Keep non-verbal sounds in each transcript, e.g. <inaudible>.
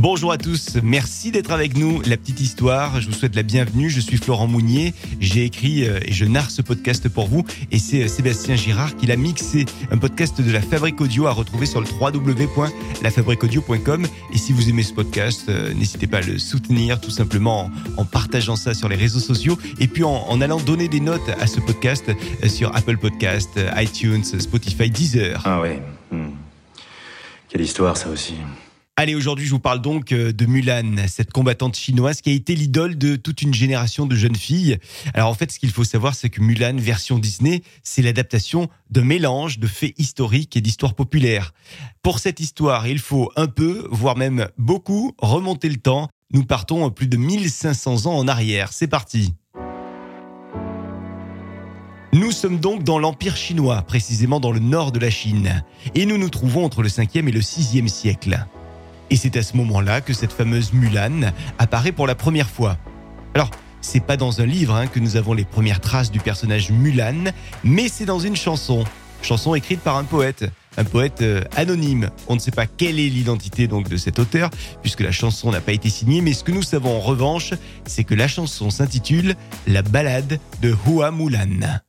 Bonjour à tous, merci d'être avec nous. La petite histoire, je vous souhaite la bienvenue. Je suis Florent Mounier. J'ai écrit euh, et je narre ce podcast pour vous. Et c'est euh, Sébastien Girard qui l'a mixé. Un podcast de la Fabrique Audio à retrouver sur le www.lafabriqueaudio.com. Et si vous aimez ce podcast, euh, n'hésitez pas à le soutenir tout simplement en, partageant ça sur les réseaux sociaux et puis en, allant donner des notes à ce podcast sur Apple Podcast, iTunes, Spotify, Deezer. Ah ouais. hmm. Quelle histoire ça aussi. Allez, aujourd'hui, je vous parle donc euh, de Mulan, cette combattante chinoise qui a été l'idole de toute une génération de jeunes filles. Alors en fait, ce qu'il faut savoir, c'est que Mulan, version Disney, c'est l'adaptation de mélange de faits historiques et d'histoires populaires. Pour cette histoire, il faut un peu, voire même beaucoup, remonter le temps. Nous partons plus de 1500 ans en arrière. C'est parti. Nous sommes donc dans l'Empire chinois, précisément dans le nord de la Chine, et nous nous trouvons entre le 5e et le 6e siècle. Et c'est à ce moment-là que cette fameuse Mulan apparaît pour la première fois. Alors, c'est pas dans un livre hein, que nous avons les premières traces du personnage Mulan, mais c'est dans une chanson. Chanson écrite par un poète, un poète euh, anonyme. On ne sait pas quelle est l'identité donc de cet auteur, puisque la chanson n'a pas été signée, mais ce que nous savons en revanche, c'est que la chanson s'intitule La balade de Hua Mulan.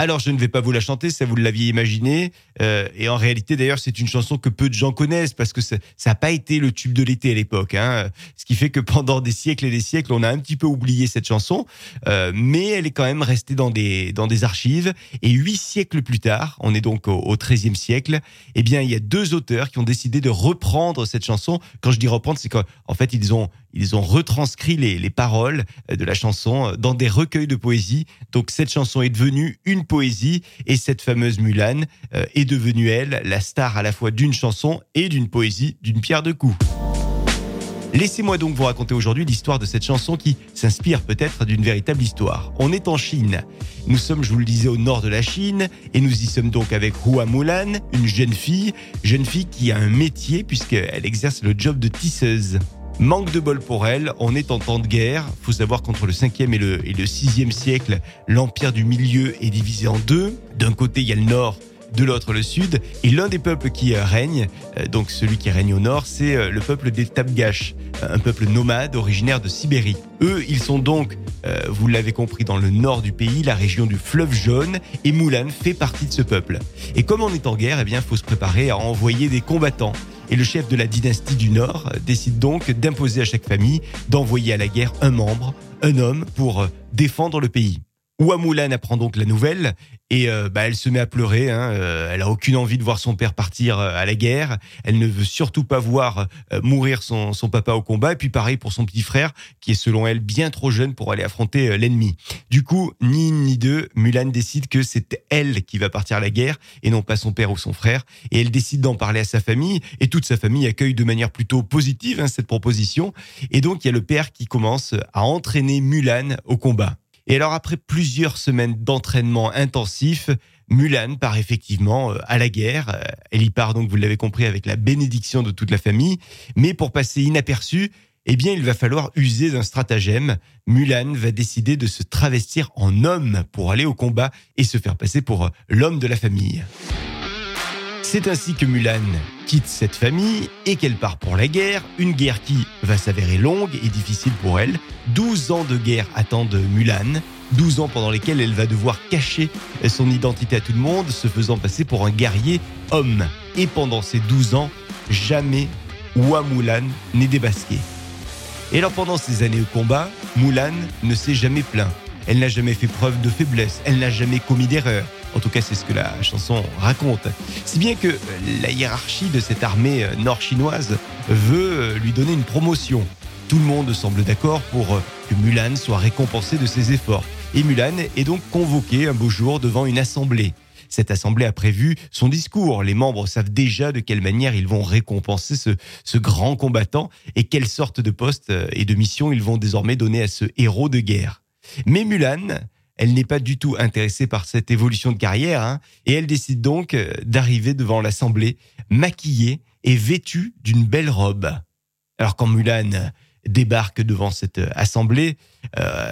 Alors je ne vais pas vous la chanter, ça vous l'aviez imaginé. Euh, et en réalité d'ailleurs c'est une chanson que peu de gens connaissent parce que ça n'a pas été le tube de l'été à l'époque. Hein. Ce qui fait que pendant des siècles et des siècles on a un petit peu oublié cette chanson. Euh, mais elle est quand même restée dans des, dans des archives. Et huit siècles plus tard, on est donc au, 13e siècle, eh bien il y a deux auteurs qui ont décidé de reprendre cette chanson. Quand je dis reprendre c'est qu'en fait ils ont, ils ont retranscrit les, les paroles de la chanson dans des recueils de poésie. Donc cette chanson est devenue une poésie et cette fameuse Mulan euh, est devenue elle la star à la fois d'une chanson et d'une poésie d'une pierre deux coups. Laissez-moi donc vous raconter aujourd'hui l'histoire de cette chanson qui s'inspire peut-être d'une véritable histoire. On est en Chine. Nous sommes, je vous le disais, au nord de la Chine et nous y sommes donc avec Hua Mulan, une jeune fille, jeune fille qui a un métier puisqu'elle exerce le job de tisseuse. Manque de bol pour elle, on est en temps de guerre. Faut savoir qu'entre le 5e et le, et le 6e siècle, l'empire du milieu est divisé en deux. D'un côté, il y a le nord, de l'autre le sud. Et l'un des peuples qui euh, règne, euh, donc celui qui règne au nord, c'est euh, le peuple des Tabgaches, un peuple nomade originaire de Sibérie. Eux, ils sont donc, vous l'avez compris, dans le nord du pays, la région du fleuve jaune, et Mulan fait partie de ce peuple. Et comme on est en guerre, eh bien, faut se préparer à envoyer des combattants. Et le chef de la dynastie du Nord décide donc d'imposer à chaque famille d'envoyer à la guerre un membre, un homme, pour euh, défendre le pays. Hua Mulan apprend donc la nouvelle et euh, bah, elle se met à pleurer. Hein, euh, elle a aucune envie de voir son père partir euh, à la guerre. Elle ne veut surtout pas voir euh, mourir son, son papa au combat. Et puis pareil pour son petit frère, qui est selon elle bien trop jeune pour aller affronter euh, l'ennemi. Du coup, ni une ni deux, Mulan décide que c'est elle qui va partir à la guerre et non pas son père ou son frère. Et elle décide d'en parler à sa famille. Et toute sa famille accueille de manière plutôt positive hein, cette proposition. Et donc il y a le père qui commence à entraîner Mulan au combat. Et alors après plusieurs semaines d'entraînement intensif, Mulan part effectivement euh, à la guerre. Euh, Elle y part donc, vous l'avez compris, avec la bénédiction de toute la famille. Mais pour passer inaperçu, eh bien, il va falloir user d'un stratagème. Mulan va décider de se travestir en homme pour aller au combat et se faire passer pour euh, l'homme de la famille. C'est ainsi que Mulan quitte cette famille et qu'elle part pour la guerre, une guerre qui va s'avérer longue et difficile pour elle. 12 ans de guerre attendent Mulan, 12 ans pendant lesquels elle va devoir cacher son identité à tout le monde, se faisant passer pour un guerrier homme. Et pendant ces 12 ans, jamais Mulan n'est débasqué. Et alors pendant ces années au combat, Mulan ne s'est jamais plaint. Elle n'a jamais fait preuve de faiblesse, elle n'a jamais commis d'erreur. En tout cas, c'est ce que la chanson raconte. Si bien que la hiérarchie de cette armée euh, nord-chinoise veut euh, lui donner une promotion. Tout le monde semble d'accord pour euh, que Mulan soit récompensée de ses efforts. Et Mulan est donc convoquée un beau jour devant une assemblée. Cette assemblée a prévu son discours. Les membres savent déjà de quelle manière ils vont récompenser ce, ce grand combattant et quelle sorte de poste et de mission ils vont désormais donner à ce héros de guerre. Mais Mulan, elle n'est pas du tout intéressée par cette évolution de carrière, hein, et elle décide donc euh, d'arriver devant l'Assemblée, maquillée et vêtue d'une belle robe. Alors quand Mulan débarque devant cette assemblée.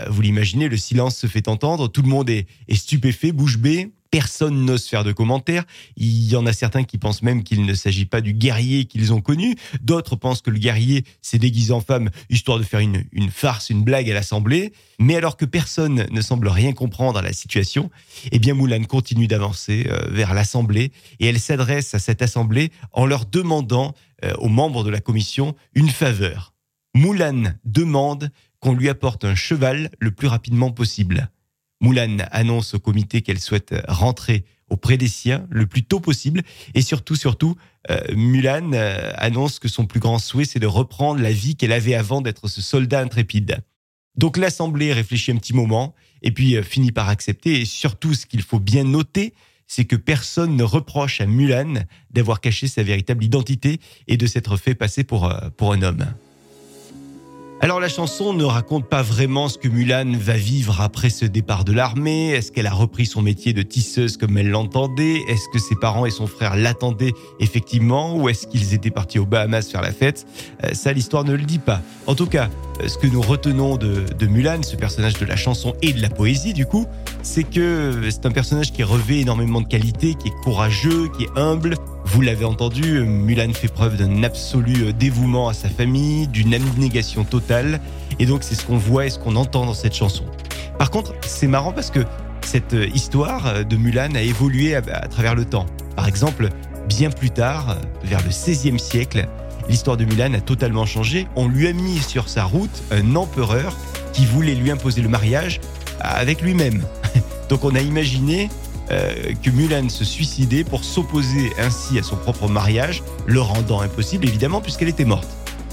vous l'imaginez, le silence se fait entendre, tout le monde est, est stupéfait, bouche bée. Personne n'ose faire de commentaires. Il y en a certains qui pensent même qu'il ne s'agit pas du guerrier qu'ils ont connu. D'autres pensent que le guerrier s'est déguisé en femme histoire de faire une, farce, une blague à l'Assemblée. Mais alors que personne ne semble rien comprendre à la situation, eh bien Moulin continue d'avancer euh, vers l'Assemblée et elle s'adresse à cette Assemblée en leur demandant euh, aux membres de la commission une faveur. Moulin demande qu'on lui apporte un cheval le plus rapidement possible. Moulane annonce au comité qu'elle souhaite rentrer auprès des siens le plus tôt possible. Et surtout, surtout, euh, Mulan euh, annonce que son plus grand souhait, c'est de reprendre la vie qu'elle avait avant d'être ce soldat intrépide. Donc l'Assemblée réfléchit un petit moment et puis euh, finit par accepter. Et surtout, ce qu'il faut bien noter, c'est que personne ne reproche à Mulan d'avoir caché sa véritable identité et de s'être fait passer pour, pour un homme. Alors la chanson ne raconte pas vraiment ce que Mulan va vivre après ce départ de l'armée. Est-ce qu'elle a repris son métier de tisseuse comme elle l'entendait? Est-ce que ses parents et son frère l'attendaient effectivement? Ou est-ce qu'ils étaient partis aux Bahamas faire la fête? Euh, Ça, l'histoire ne le dit pas. En tout cas, euh, ce que nous retenons de, de Mulan, ce personnage de la chanson et de la poésie du coup, c'est que c'est un personnage qui revêt énormément de qualités, qui est courageux, qui est humble, vous l'avez entendu, Mulan fait preuve d'un absolu dévouement à sa famille, d'une abnégation totale. Et donc c'est ce qu'on voit et ce qu'on entend dans cette chanson. Par contre, c'est marrant parce que cette histoire de Mulan a évolué à, travers le temps. Par exemple, bien plus tard, vers le XVIe siècle, l'histoire de Mulan a totalement changé. On lui a mis sur sa route un empereur qui voulait lui imposer le mariage avec lui-même. <laughs> Donc on a imaginé euh, que Mulan se suicidait pour s'opposer ainsi à son propre mariage, le rendant impossible évidemment puisqu'elle était morte.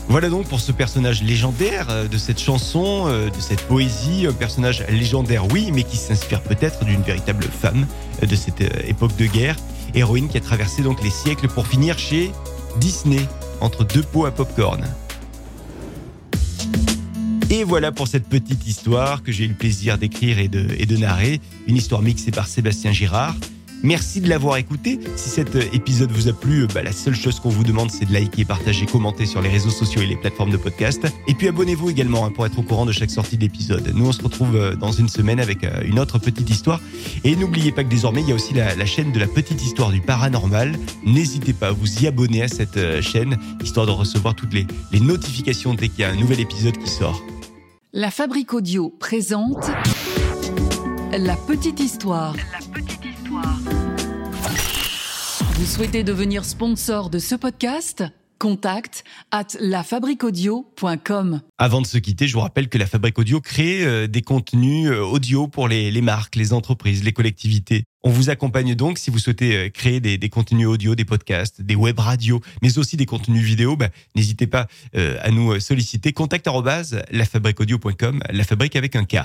Voilà donc pour ce personnage légendaire euh, de cette chanson, euh, de cette poésie, un personnage légendaire oui, mais qui s'inspire peut-être d'une véritable femme de cette époque de guerre, héroïne qui a traversé donc les siècles pour finir chez Disney, entre deux pots à popcorn. Et voilà pour cette petite histoire que j'ai eu le plaisir d'écrire et de, narrer. Une histoire mixée par Sébastien Girard. Merci de l'avoir écouté. Si cet épisode vous a plu, bah, la seule chose qu'on vous demande, c'est de liker, partager, commenter sur les réseaux sociaux et les plateformes de podcast. Et puis abonnez-vous également hein, pour être au courant de chaque sortie d'épisode. Nous, on se retrouve euh, dans une semaine avec euh, une autre petite histoire. Et n'oubliez pas que désormais, il y a aussi la, chaîne de la petite histoire du paranormal. N'hésitez pas à vous y abonner à cette euh, chaîne, histoire de recevoir toutes les notifications dès qu'il y a un nouvel épisode qui sort. La Fabrique Audio présente La Petite Histoire. La Petite Histoire. Vous souhaitez devenir sponsor de ce podcast? Contact at lafabriquaudio.com. Avant de se quitter, je vous rappelle que la Fabrique Audio crée euh, des contenus euh, audio pour les, les, marques, les entreprises, les collectivités. On vous accompagne donc si vous souhaitez euh, créer des, contenus audio, des podcasts, des web radios, mais aussi des contenus vidéo. Bah, N'hésitez pas à nous solliciter. Contact lafabriqueaudio.com, la fabrique avec un K.